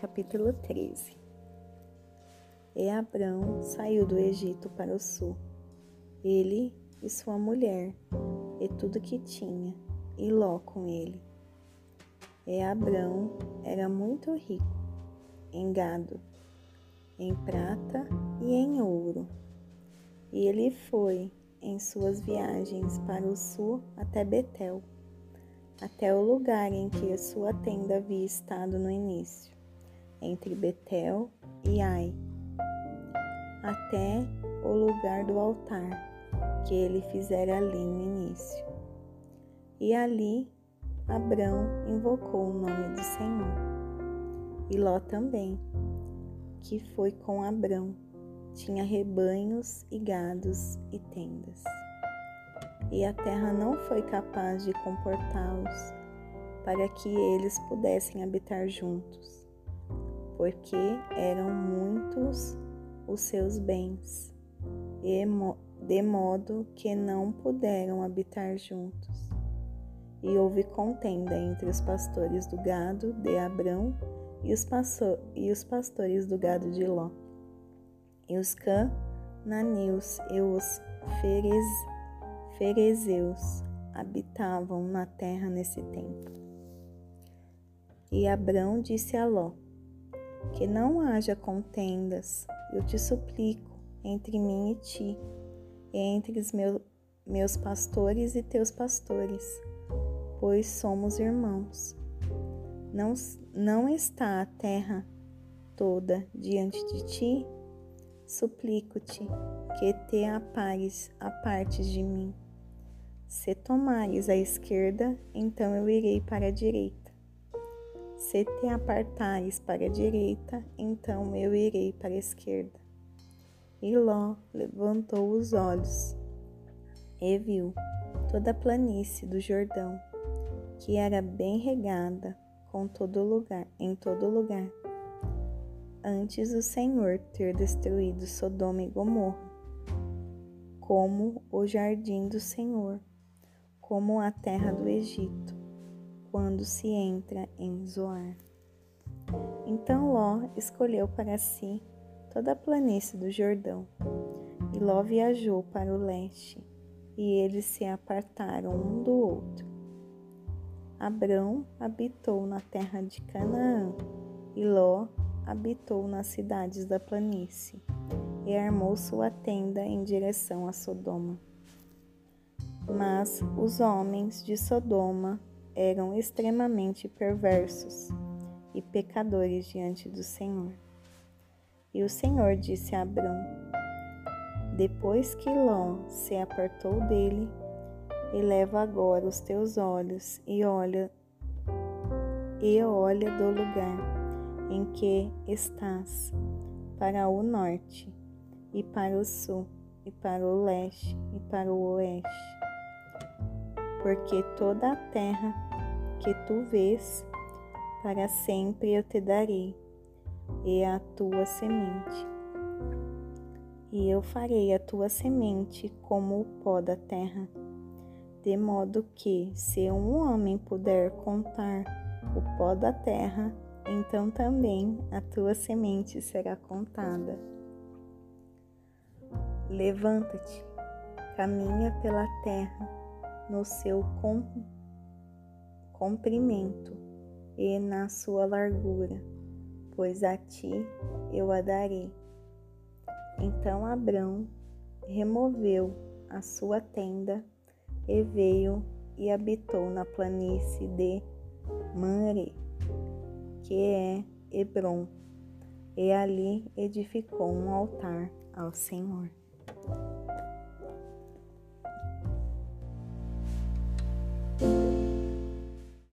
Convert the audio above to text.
Capítulo 13 E Abrão saiu do Egito para o sul, ele e sua mulher, e tudo que tinha, e Ló com ele. E Abrão era muito rico em gado, em prata e em ouro. E ele foi em suas viagens para o sul até Betel até o lugar em que a sua tenda havia estado no início, entre Betel e Ai, até o lugar do altar que ele fizera ali no início. E ali Abrão invocou o nome do Senhor. E Ló também, que foi com Abrão, tinha rebanhos e gados e tendas e a terra não foi capaz de comportá-los para que eles pudessem habitar juntos, porque eram muitos os seus bens, de modo que não puderam habitar juntos. E houve contenda entre os pastores do gado de Abrão e os, e os pastores do gado de Ló. E os cananeus e os ferez ferezeus habitavam na terra nesse tempo. E Abrão disse a Ló: Que não haja contendas, eu te suplico, entre mim e ti, e entre os meus, meus pastores e teus pastores, pois somos irmãos. Não, não está a terra toda diante de ti? Suplico-te que te apares, apartes de mim. Se tomares a esquerda, então eu irei para a direita. Se te apartares para a direita, então eu irei para a esquerda. E Ló levantou os olhos e viu toda a planície do Jordão, que era bem regada com todo lugar, em todo lugar. Antes o Senhor ter destruído Sodoma e Gomorra, como o jardim do Senhor como a terra do Egito, quando se entra em Zoar. Então Ló escolheu para si toda a planície do Jordão, e Ló viajou para o leste, e eles se apartaram um do outro. Abrão habitou na terra de Canaã, e Ló habitou nas cidades da planície, e armou sua tenda em direção a Sodoma. Mas os homens de Sodoma eram extremamente perversos e pecadores diante do Senhor. E o Senhor disse a Abrão: Depois que Ló se apartou dele, eleva agora os teus olhos e olha e olha do lugar em que estás para o norte e para o sul e para o leste e para o oeste porque toda a terra que tu vês, para sempre eu te darei, e a tua semente. E eu farei a tua semente como o pó da terra, de modo que, se um homem puder contar o pó da terra, então também a tua semente será contada. Levanta-te, caminha pela terra no seu comprimento e na sua largura, pois a ti eu a darei. Então Abrão removeu a sua tenda e veio e habitou na planície de Manre, que é Hebron, e ali edificou um altar ao Senhor.